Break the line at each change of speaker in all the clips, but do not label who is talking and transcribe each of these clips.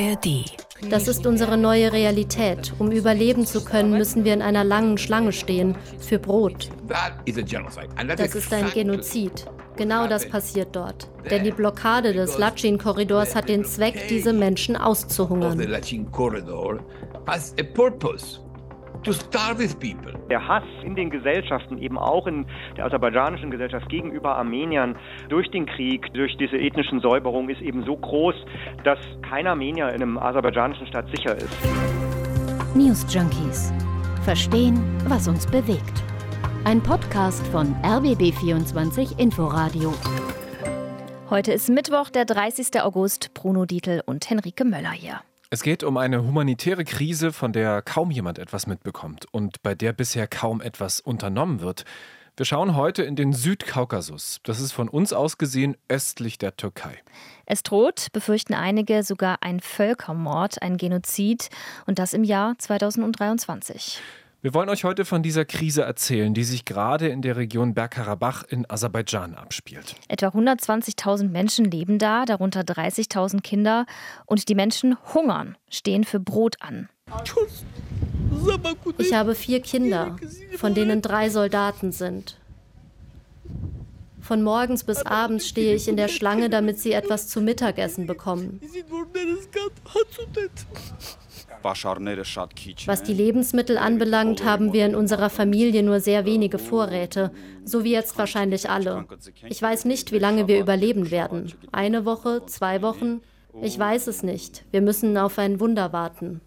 ARD.
Das ist unsere neue Realität. Um überleben zu können, müssen wir in einer langen Schlange stehen für Brot. Das ist ein Genozid. Genau das passiert dort. Denn die Blockade des Lachin-Korridors hat den Zweck, diese Menschen auszuhungern.
Der Hass in den Gesellschaften, eben auch in der aserbaidschanischen Gesellschaft gegenüber Armeniern durch den Krieg, durch diese ethnischen Säuberung ist eben so groß, dass kein Armenier in einem aserbaidschanischen Staat sicher ist.
News Junkies. Verstehen, was uns bewegt. Ein Podcast von RBB24 Inforadio.
Heute ist Mittwoch, der 30. August. Bruno Dietl und Henrike Möller hier.
Es geht um eine humanitäre Krise, von der kaum jemand etwas mitbekommt und bei der bisher kaum etwas unternommen wird. Wir schauen heute in den Südkaukasus. Das ist von uns aus gesehen östlich der Türkei.
Es droht, befürchten einige, sogar ein Völkermord, ein Genozid und das im Jahr 2023.
Wir wollen euch heute von dieser Krise erzählen, die sich gerade in der Region Bergkarabach in Aserbaidschan abspielt.
Etwa 120.000 Menschen leben da, darunter 30.000 Kinder. Und die Menschen hungern, stehen für Brot an.
Ich habe vier Kinder, von denen drei Soldaten sind. Von morgens bis abends stehe ich in der Schlange, damit sie etwas zu Mittagessen bekommen. Was die Lebensmittel anbelangt, haben wir in unserer Familie nur sehr wenige Vorräte, so wie jetzt wahrscheinlich alle. Ich weiß nicht, wie lange wir überleben werden. Eine Woche, zwei Wochen? Ich weiß es nicht. Wir müssen auf ein Wunder warten.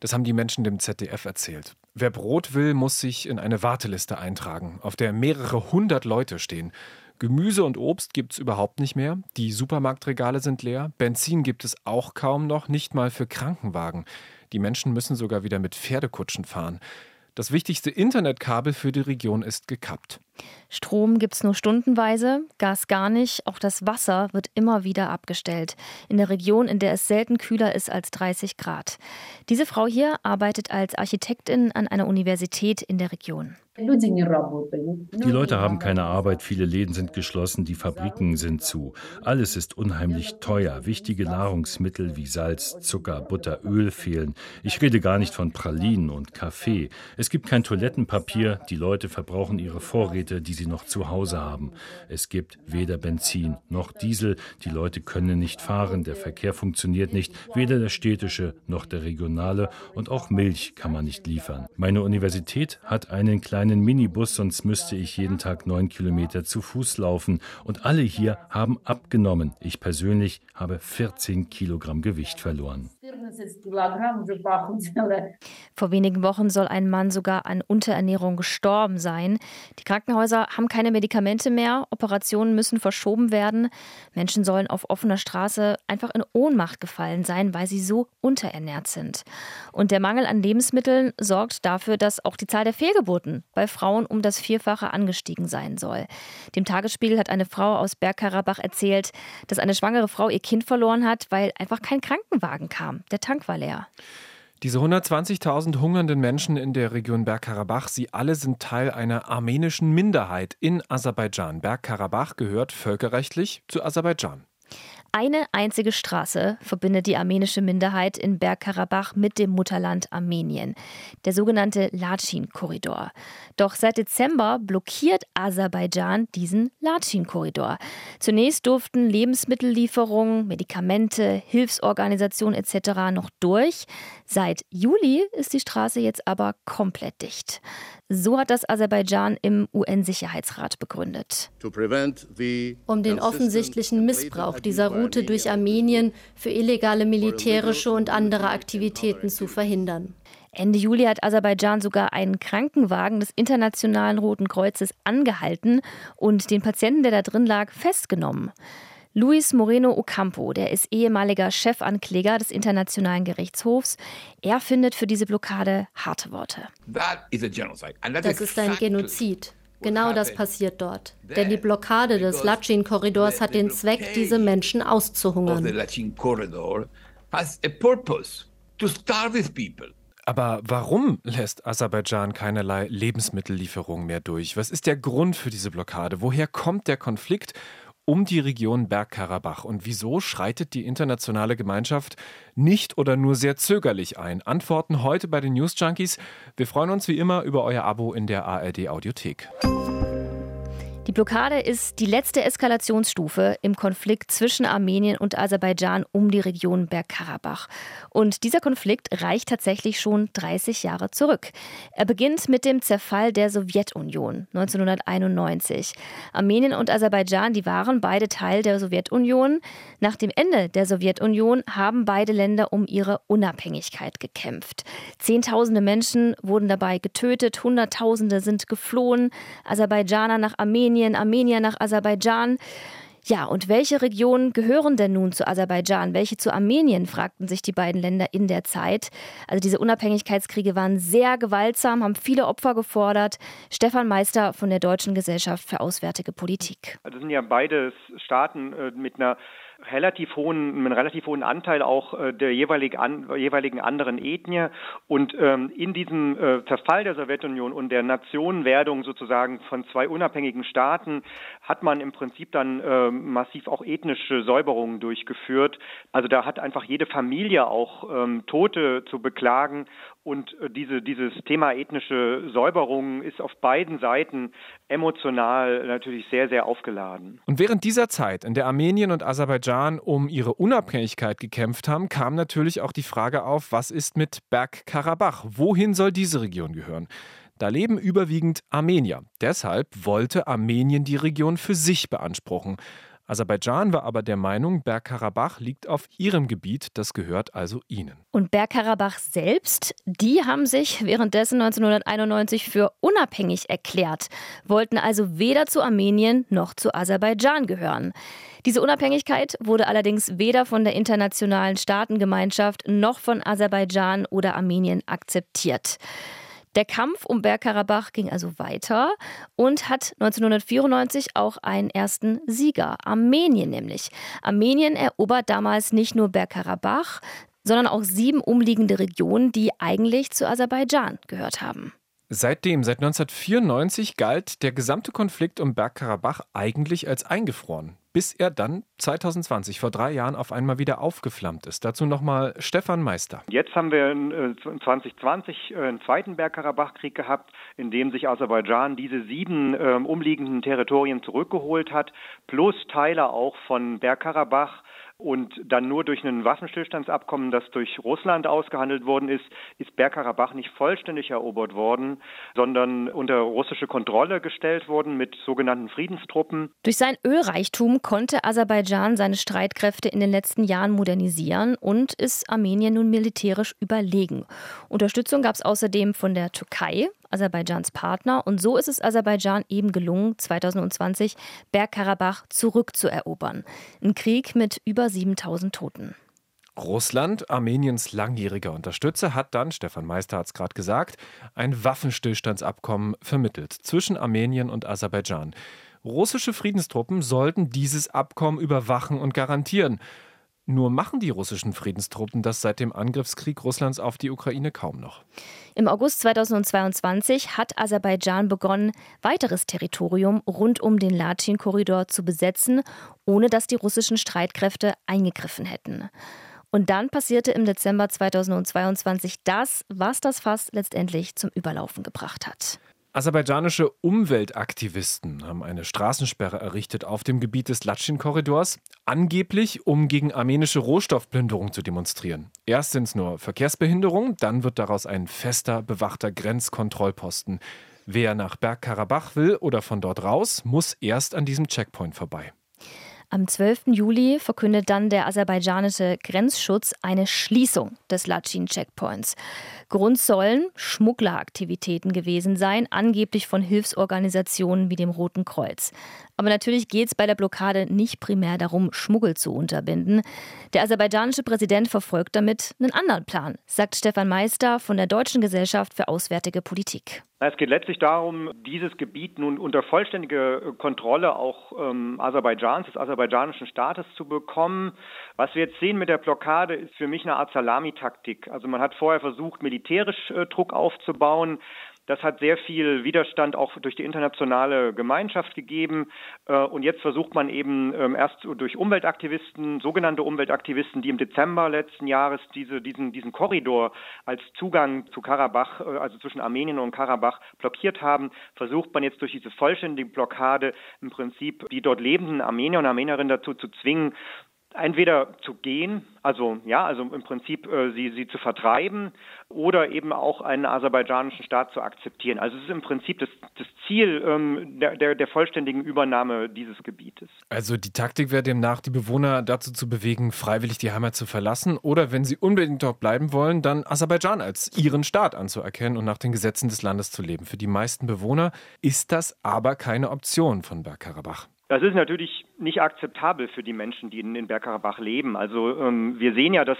Das haben die Menschen dem ZDF erzählt. Wer Brot will, muss sich in eine Warteliste eintragen, auf der mehrere hundert Leute stehen. Gemüse und Obst gibt es überhaupt nicht mehr. Die Supermarktregale sind leer. Benzin gibt es auch kaum noch, nicht mal für Krankenwagen. Die Menschen müssen sogar wieder mit Pferdekutschen fahren. Das wichtigste Internetkabel für die Region ist gekappt.
Strom gibt es nur stundenweise, Gas gar nicht, auch das Wasser wird immer wieder abgestellt. In der Region, in der es selten kühler ist als 30 Grad. Diese Frau hier arbeitet als Architektin an einer Universität in der Region.
Die Leute haben keine Arbeit, viele Läden sind geschlossen, die Fabriken sind zu. Alles ist unheimlich teuer. Wichtige Nahrungsmittel wie Salz, Zucker, Butter, Öl fehlen. Ich rede gar nicht von Pralinen und Kaffee. Es gibt kein Toilettenpapier, die Leute verbrauchen ihre Vorräte, die sie noch zu Hause haben. Es gibt weder Benzin noch Diesel, die Leute können nicht fahren, der Verkehr funktioniert nicht, weder der städtische noch der regionale und auch Milch kann man nicht liefern. Meine Universität hat einen kleinen einen Minibus, sonst müsste ich jeden Tag neun Kilometer zu Fuß laufen. Und alle hier haben abgenommen. Ich persönlich habe 14 Kilogramm Gewicht verloren.
Vor wenigen Wochen soll ein Mann sogar an Unterernährung gestorben sein. Die Krankenhäuser haben keine Medikamente mehr, Operationen müssen verschoben werden. Menschen sollen auf offener Straße einfach in Ohnmacht gefallen sein, weil sie so unterernährt sind. Und der Mangel an Lebensmitteln sorgt dafür, dass auch die Zahl der Fehlgeburten bei Frauen um das Vierfache angestiegen sein soll. Dem Tagesspiegel hat eine Frau aus Bergkarabach erzählt, dass eine schwangere Frau ihr Kind verloren hat, weil einfach kein Krankenwagen kam. Der Tank war leer.
Diese 120.000 hungernden Menschen in der Region Bergkarabach, sie alle sind Teil einer armenischen Minderheit in Aserbaidschan. Bergkarabach gehört völkerrechtlich zu Aserbaidschan.
Eine einzige Straße verbindet die armenische Minderheit in Bergkarabach mit dem Mutterland Armenien, der sogenannte Lachin-Korridor. Doch seit Dezember blockiert Aserbaidschan diesen Lachin-Korridor. Zunächst durften Lebensmittellieferungen, Medikamente, Hilfsorganisationen etc. noch durch. Seit Juli ist die Straße jetzt aber komplett dicht. So hat das Aserbaidschan im UN-Sicherheitsrat begründet.
Um den offensichtlichen Missbrauch dieser Route durch Armenien für illegale militärische und andere Aktivitäten zu verhindern.
Ende Juli hat Aserbaidschan sogar einen Krankenwagen des Internationalen Roten Kreuzes angehalten und den Patienten, der da drin lag, festgenommen. Luis Moreno Ocampo, der ist ehemaliger Chefankläger des Internationalen Gerichtshofs. Er findet für diese Blockade harte Worte.
Das ist ein Genozid. Genau das passiert dort. Denn die Blockade des Lachin-Korridors hat den Zweck, diese Menschen auszuhungern.
Aber warum lässt Aserbaidschan keinerlei Lebensmittellieferungen mehr durch? Was ist der Grund für diese Blockade? Woher kommt der Konflikt? Um die Region Bergkarabach. Und wieso schreitet die internationale Gemeinschaft nicht oder nur sehr zögerlich ein? Antworten heute bei den News Junkies. Wir freuen uns wie immer über euer Abo in der ARD Audiothek.
Die Blockade ist die letzte Eskalationsstufe im Konflikt zwischen Armenien und Aserbaidschan um die Region Bergkarabach. Und dieser Konflikt reicht tatsächlich schon 30 Jahre zurück. Er beginnt mit dem Zerfall der Sowjetunion 1991. Armenien und Aserbaidschan, die waren beide Teil der Sowjetunion. Nach dem Ende der Sowjetunion haben beide Länder um ihre Unabhängigkeit gekämpft. Zehntausende Menschen wurden dabei getötet, Hunderttausende sind geflohen. Aserbaidschaner nach Armenien Armenien, Armenier nach Aserbaidschan. Ja, und welche Regionen gehören denn nun zu Aserbaidschan? Welche zu Armenien? fragten sich die beiden Länder in der Zeit. Also diese Unabhängigkeitskriege waren sehr gewaltsam, haben viele Opfer gefordert. Stefan Meister von der Deutschen Gesellschaft für Auswärtige Politik.
Also sind ja beide Staaten äh, mit einer relativ hohen, einen relativ hohen Anteil auch äh, der jeweilig an, jeweiligen anderen Ethnie. Und ähm, in diesem äh, Zerfall der Sowjetunion und der Nationenwerdung sozusagen von zwei unabhängigen Staaten hat man im Prinzip dann äh, massiv auch ethnische Säuberungen durchgeführt. Also da hat einfach jede Familie auch ähm, Tote zu beklagen und äh, diese, dieses Thema ethnische Säuberung ist auf beiden Seiten emotional natürlich sehr, sehr aufgeladen.
Und während dieser Zeit, in der Armenien und Aserbaidschan um ihre Unabhängigkeit gekämpft haben, kam natürlich auch die Frage auf, was ist mit Bergkarabach? Wohin soll diese Region gehören? Da leben überwiegend Armenier. Deshalb wollte Armenien die Region für sich beanspruchen. Aserbaidschan war aber der Meinung, Bergkarabach liegt auf ihrem Gebiet, das gehört also ihnen.
Und Bergkarabach selbst, die haben sich währenddessen 1991 für unabhängig erklärt, wollten also weder zu Armenien noch zu Aserbaidschan gehören. Diese Unabhängigkeit wurde allerdings weder von der internationalen Staatengemeinschaft noch von Aserbaidschan oder Armenien akzeptiert. Der Kampf um Bergkarabach ging also weiter und hat 1994 auch einen ersten Sieger, Armenien nämlich. Armenien erobert damals nicht nur Bergkarabach, sondern auch sieben umliegende Regionen, die eigentlich zu Aserbaidschan gehört haben.
Seitdem, seit 1994, galt der gesamte Konflikt um Bergkarabach eigentlich als eingefroren, bis er dann 2020, vor drei Jahren, auf einmal wieder aufgeflammt ist. Dazu nochmal Stefan Meister.
Jetzt haben wir in 2020 äh, einen zweiten Bergkarabach-Krieg gehabt, in dem sich Aserbaidschan diese sieben ähm, umliegenden Territorien zurückgeholt hat, plus Teile auch von Bergkarabach und dann nur durch ein Waffenstillstandsabkommen, das durch Russland ausgehandelt worden ist, ist Bergkarabach nicht vollständig erobert worden, sondern unter russische Kontrolle gestellt worden mit sogenannten Friedenstruppen.
Durch sein Ölreichtum konnte Aserbaidschan seine Streitkräfte in den letzten Jahren modernisieren und ist Armenien nun militärisch überlegen. Unterstützung gab es außerdem von der Türkei, Aserbaidschans Partner. Und so ist es Aserbaidschan eben gelungen, 2020 Bergkarabach zurückzuerobern. Ein Krieg mit über 7000 Toten.
Russland, Armeniens langjähriger Unterstützer, hat dann, Stefan Meister hat es gerade gesagt, ein Waffenstillstandsabkommen vermittelt zwischen Armenien und Aserbaidschan. Russische Friedenstruppen sollten dieses Abkommen überwachen und garantieren. Nur machen die russischen Friedenstruppen das seit dem Angriffskrieg Russlands auf die Ukraine kaum noch.
Im August 2022 hat Aserbaidschan begonnen, weiteres Territorium rund um den Latschin-Korridor zu besetzen, ohne dass die russischen Streitkräfte eingegriffen hätten. Und dann passierte im Dezember 2022 das, was das Fass letztendlich zum Überlaufen gebracht hat.
Aserbaidschanische Umweltaktivisten haben eine Straßensperre errichtet auf dem Gebiet des Latschin-Korridors, angeblich um gegen armenische Rohstoffplünderung zu demonstrieren. Erst sind es nur Verkehrsbehinderungen, dann wird daraus ein fester, bewachter Grenzkontrollposten. Wer nach Bergkarabach will oder von dort raus, muss erst an diesem Checkpoint vorbei.
Am 12. Juli verkündet dann der aserbaidschanische Grenzschutz eine Schließung des Latschin-Checkpoints. Grund sollen Schmuggleraktivitäten gewesen sein, angeblich von Hilfsorganisationen wie dem Roten Kreuz. Aber natürlich geht es bei der Blockade nicht primär darum, Schmuggel zu unterbinden. Der aserbaidschanische Präsident verfolgt damit einen anderen Plan, sagt Stefan Meister von der Deutschen Gesellschaft für Auswärtige Politik.
Es geht letztlich darum, dieses Gebiet nun unter vollständige Kontrolle auch ähm, Aserbaidschans, des aserbaidschanischen Staates zu bekommen. Was wir jetzt sehen mit der Blockade, ist für mich eine Art Salamitaktik. Also man hat vorher versucht, militärisch äh, Druck aufzubauen. Das hat sehr viel Widerstand auch durch die internationale Gemeinschaft gegeben. Äh, und jetzt versucht man eben ähm, erst durch Umweltaktivisten, sogenannte Umweltaktivisten, die im Dezember letzten Jahres diese, diesen, diesen Korridor als Zugang zu Karabach, äh, also zwischen Armenien und Karabach, blockiert haben, versucht man jetzt durch diese vollständige Blockade im Prinzip die dort lebenden Armenier und Armenierinnen dazu zu zwingen, entweder zu gehen, also ja, also im Prinzip äh, sie, sie zu vertreiben oder eben auch einen aserbaidschanischen Staat zu akzeptieren. Also es ist im Prinzip das, das Ziel ähm, der, der, der vollständigen Übernahme dieses Gebietes.
Also die Taktik wäre demnach, die Bewohner dazu zu bewegen, freiwillig die Heimat zu verlassen oder wenn sie unbedingt dort bleiben wollen, dann Aserbaidschan als ihren Staat anzuerkennen und nach den Gesetzen des Landes zu leben. Für die meisten Bewohner ist das aber keine Option von Bergkarabach.
Das ist natürlich nicht akzeptabel für die Menschen, die in, Bergkarabach leben. Also ähm, wir sehen ja, dass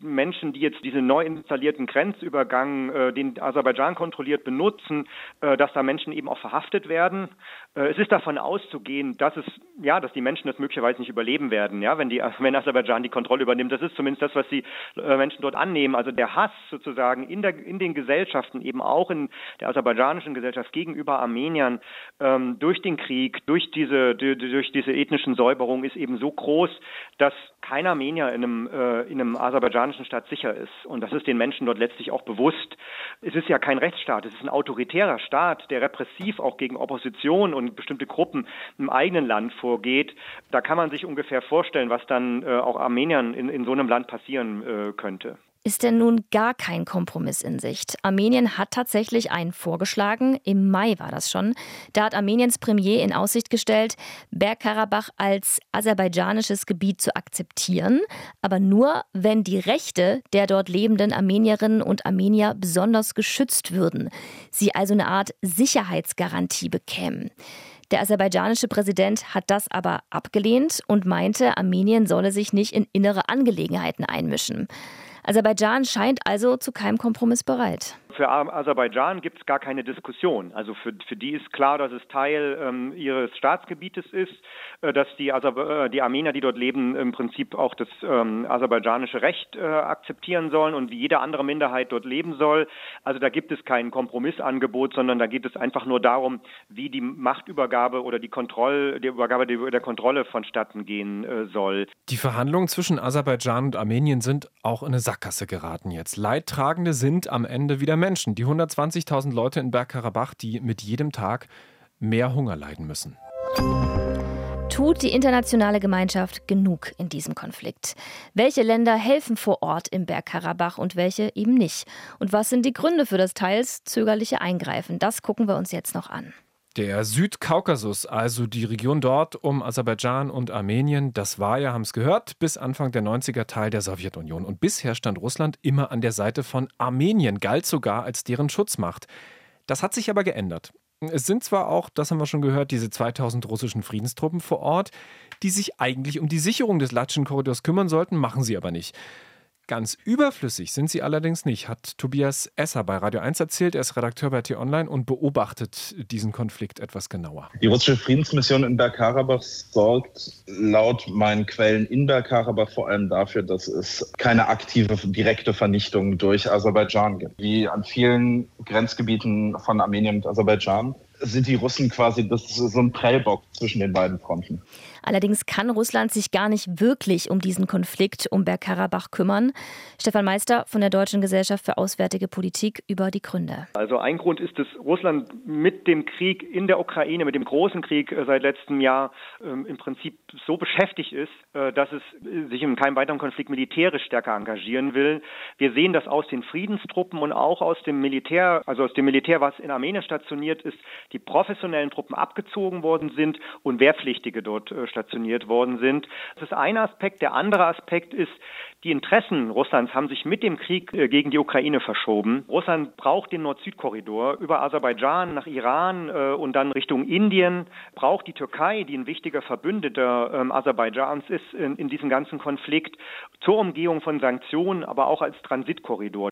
Menschen, die jetzt diesen neu installierten Grenzübergang, äh, den Aserbaidschan kontrolliert, benutzen, äh, dass da Menschen eben auch verhaftet werden. Äh, es ist davon auszugehen, dass es ja, dass die Menschen das möglicherweise nicht überleben werden, ja, wenn die wenn Aserbaidschan die Kontrolle übernimmt. Das ist zumindest das, was die äh, Menschen dort annehmen. Also der Hass sozusagen in der in den Gesellschaften, eben auch in der aserbaidschanischen Gesellschaft gegenüber Armeniern ähm, durch den Krieg, durch diese durch durch diese ethnischen Säuberungen ist eben so groß, dass kein Armenier in einem, äh, in einem aserbaidschanischen Staat sicher ist. Und das ist den Menschen dort letztlich auch bewusst. Es ist ja kein Rechtsstaat, es ist ein autoritärer Staat, der repressiv auch gegen Opposition und bestimmte Gruppen im eigenen Land vorgeht. Da kann man sich ungefähr vorstellen, was dann äh, auch Armeniern in, in so einem Land passieren äh, könnte
ist denn nun gar kein Kompromiss in Sicht. Armenien hat tatsächlich einen vorgeschlagen, im Mai war das schon. Da hat Armeniens Premier in Aussicht gestellt, Bergkarabach als aserbaidschanisches Gebiet zu akzeptieren, aber nur, wenn die Rechte der dort lebenden Armenierinnen und Armenier besonders geschützt würden, sie also eine Art Sicherheitsgarantie bekämen. Der aserbaidschanische Präsident hat das aber abgelehnt und meinte, Armenien solle sich nicht in innere Angelegenheiten einmischen. Aserbaidschan scheint also zu keinem Kompromiss bereit.
Für Aserbaidschan gibt es gar keine Diskussion. Also für, für die ist klar, dass es Teil ähm, ihres Staatsgebietes ist, äh, dass die, Aser äh, die Armenier, die dort leben, im Prinzip auch das ähm, aserbaidschanische Recht äh, akzeptieren sollen und wie jede andere Minderheit dort leben soll. Also da gibt es kein Kompromissangebot, sondern da geht es einfach nur darum, wie die Machtübergabe oder die Kontrolle, die Übergabe der Kontrolle vonstatten gehen äh, soll.
Die Verhandlungen zwischen Aserbaidschan und Armenien sind auch in eine Sackgasse geraten jetzt. Leidtragende sind am Ende wieder Menschen, die 120.000 Leute in Bergkarabach, die mit jedem Tag mehr Hunger leiden müssen.
Tut die internationale Gemeinschaft genug in diesem Konflikt? Welche Länder helfen vor Ort im Bergkarabach und welche eben nicht? Und was sind die Gründe für das teils zögerliche Eingreifen? Das gucken wir uns jetzt noch an.
Der Südkaukasus, also die Region dort um Aserbaidschan und Armenien, das war ja, haben es gehört, bis Anfang der 90er Teil der Sowjetunion. Und bisher stand Russland immer an der Seite von Armenien, galt sogar als deren Schutzmacht. Das hat sich aber geändert. Es sind zwar auch, das haben wir schon gehört, diese 2000 russischen Friedenstruppen vor Ort, die sich eigentlich um die Sicherung des Latschen-Korridors kümmern sollten, machen sie aber nicht. Ganz überflüssig sind sie allerdings nicht, hat Tobias Esser bei Radio 1 erzählt. Er ist Redakteur bei T-Online und beobachtet diesen Konflikt etwas genauer.
Die russische Friedensmission in Bergkarabach sorgt laut meinen Quellen in Bergkarabach vor allem dafür, dass es keine aktive, direkte Vernichtung durch Aserbaidschan gibt. Wie an vielen Grenzgebieten von Armenien und Aserbaidschan sind die Russen quasi das so ein Prellbock zwischen den beiden Fronten.
Allerdings kann Russland sich gar nicht wirklich um diesen Konflikt um Bergkarabach kümmern. Stefan Meister von der Deutschen Gesellschaft für Auswärtige Politik über die Gründe.
Also ein Grund ist, dass Russland mit dem Krieg in der Ukraine, mit dem großen Krieg äh, seit letztem Jahr ähm, im Prinzip so beschäftigt ist, äh, dass es sich in keinem weiteren Konflikt militärisch stärker engagieren will. Wir sehen das aus den Friedenstruppen und auch aus dem Militär, also aus dem Militär, was in Armenien stationiert ist, die professionellen Truppen abgezogen worden sind und Wehrpflichtige dort äh, stationiert worden sind. Das ist ein Aspekt. Der andere Aspekt ist, die Interessen Russlands haben sich mit dem Krieg äh, gegen die Ukraine verschoben. Russland braucht den Nord-Süd-Korridor über Aserbaidschan nach Iran äh, und dann Richtung Indien, braucht die Türkei, die ein wichtiger Verbündeter ähm, Aserbaidschans ist in, in diesem ganzen Konflikt, zur Umgehung von Sanktionen, aber auch als Transitkorridor.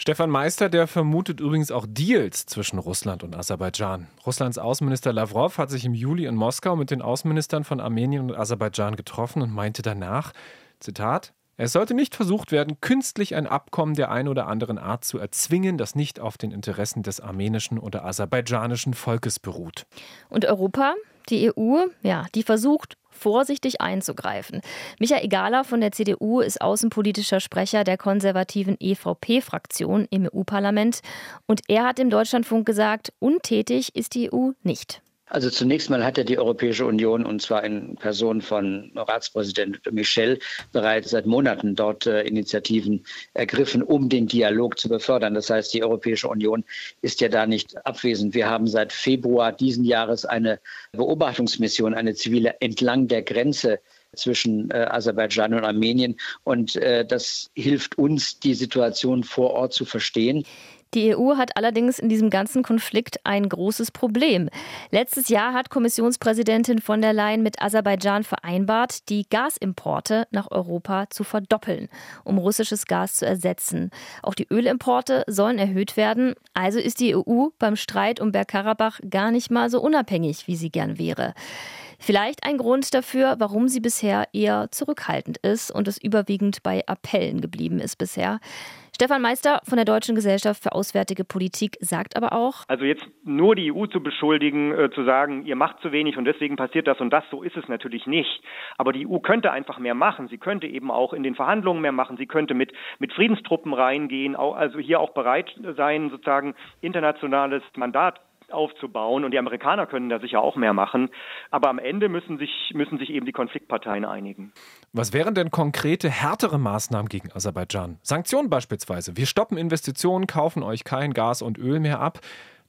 Stefan Meister, der vermutet übrigens auch Deals zwischen Russland und Aserbaidschan. Russlands Außenminister Lavrov hat sich im Juli in Moskau mit den Außenministern von Armenien und Aserbaidschan getroffen und meinte danach, Zitat, Es sollte nicht versucht werden, künstlich ein Abkommen der einen oder anderen Art zu erzwingen, das nicht auf den Interessen des armenischen oder aserbaidschanischen Volkes beruht.
Und Europa? Die EU, ja, die versucht vorsichtig einzugreifen. Michael Gala von der CDU ist außenpolitischer Sprecher der konservativen EVP-Fraktion im EU-Parlament und er hat im Deutschlandfunk gesagt, untätig ist die EU nicht.
Also zunächst mal hat ja die Europäische Union, und zwar in Person von Ratspräsident Michel, bereits seit Monaten dort äh, Initiativen ergriffen, um den Dialog zu befördern. Das heißt, die Europäische Union ist ja da nicht abwesend. Wir haben seit Februar diesen Jahres eine Beobachtungsmission, eine zivile entlang der Grenze zwischen äh, Aserbaidschan und Armenien. Und äh, das hilft uns, die Situation vor Ort zu verstehen.
Die EU hat allerdings in diesem ganzen Konflikt ein großes Problem. Letztes Jahr hat Kommissionspräsidentin von der Leyen mit Aserbaidschan vereinbart, die Gasimporte nach Europa zu verdoppeln, um russisches Gas zu ersetzen. Auch die Ölimporte sollen erhöht werden. Also ist die EU beim Streit um Bergkarabach gar nicht mal so unabhängig, wie sie gern wäre. Vielleicht ein Grund dafür, warum sie bisher eher zurückhaltend ist und es überwiegend bei Appellen geblieben ist bisher. Stefan Meister von der Deutschen Gesellschaft für Auswärtige Politik sagt aber auch,
also jetzt nur die EU zu beschuldigen, äh, zu sagen, ihr macht zu wenig und deswegen passiert das und das, so ist es natürlich nicht. Aber die EU könnte einfach mehr machen. Sie könnte eben auch in den Verhandlungen mehr machen. Sie könnte mit, mit Friedenstruppen reingehen, also hier auch bereit sein, sozusagen internationales Mandat aufzubauen. Und die Amerikaner können da sicher auch mehr machen. Aber am Ende müssen sich, müssen sich eben die Konfliktparteien einigen.
Was wären denn konkrete, härtere Maßnahmen gegen Aserbaidschan? Sanktionen beispielsweise. Wir stoppen Investitionen, kaufen euch kein Gas und Öl mehr ab.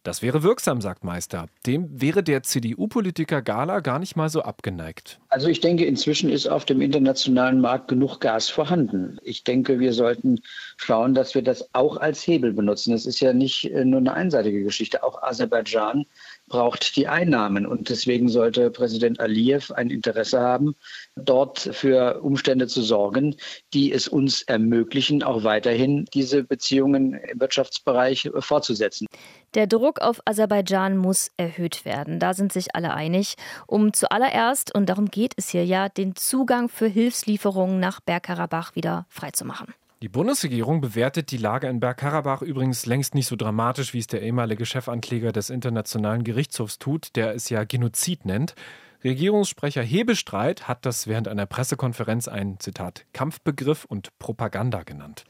Das wäre wirksam, sagt Meister. Dem wäre der CDU-Politiker Gala gar nicht mal so abgeneigt.
Also ich denke, inzwischen ist auf dem internationalen Markt genug Gas vorhanden. Ich denke, wir sollten schauen, dass wir das auch als Hebel benutzen. Es ist ja nicht äh, nur eine einseitige Geschichte. Auch Aserbaidschan braucht die Einnahmen. Und deswegen sollte Präsident Aliyev ein Interesse haben, dort für Umstände zu sorgen, die es uns ermöglichen, auch weiterhin diese Beziehungen im Wirtschaftsbereich fortzusetzen.
Der Druck auf Aserbaidschan muss erhöht werden. Da sind sich alle einig, um zuallererst, und darum geht es hier ja, den Zugang für Hilfslieferungen nach Bergkarabach wieder freizumachen.
Die Bundesregierung bewertet die Lage in Bergkarabach übrigens längst nicht so dramatisch, wie es der ehemalige Chefankläger des Internationalen Gerichtshofs tut, der es ja Genozid nennt. Regierungssprecher Hebestreit hat das während einer Pressekonferenz einen, Zitat, Kampfbegriff und Propaganda genannt.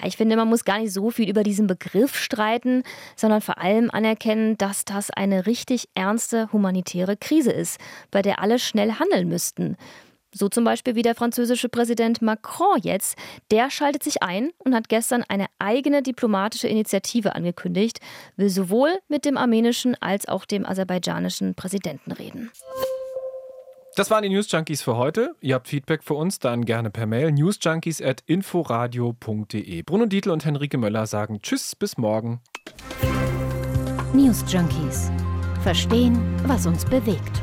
Ja, ich finde, man muss gar nicht so viel über diesen Begriff streiten, sondern vor allem anerkennen, dass das eine richtig ernste humanitäre Krise ist, bei der alle schnell handeln müssten. So zum Beispiel wie der französische Präsident Macron jetzt. Der schaltet sich ein und hat gestern eine eigene diplomatische Initiative angekündigt, will sowohl mit dem armenischen als auch dem aserbaidschanischen Präsidenten reden.
Das waren die News Junkies für heute. Ihr habt Feedback für uns, dann gerne per Mail newsjunkies@inforadio.de. Bruno Dietl und Henrike Möller sagen Tschüss, bis morgen.
News Junkies. Verstehen, was uns bewegt.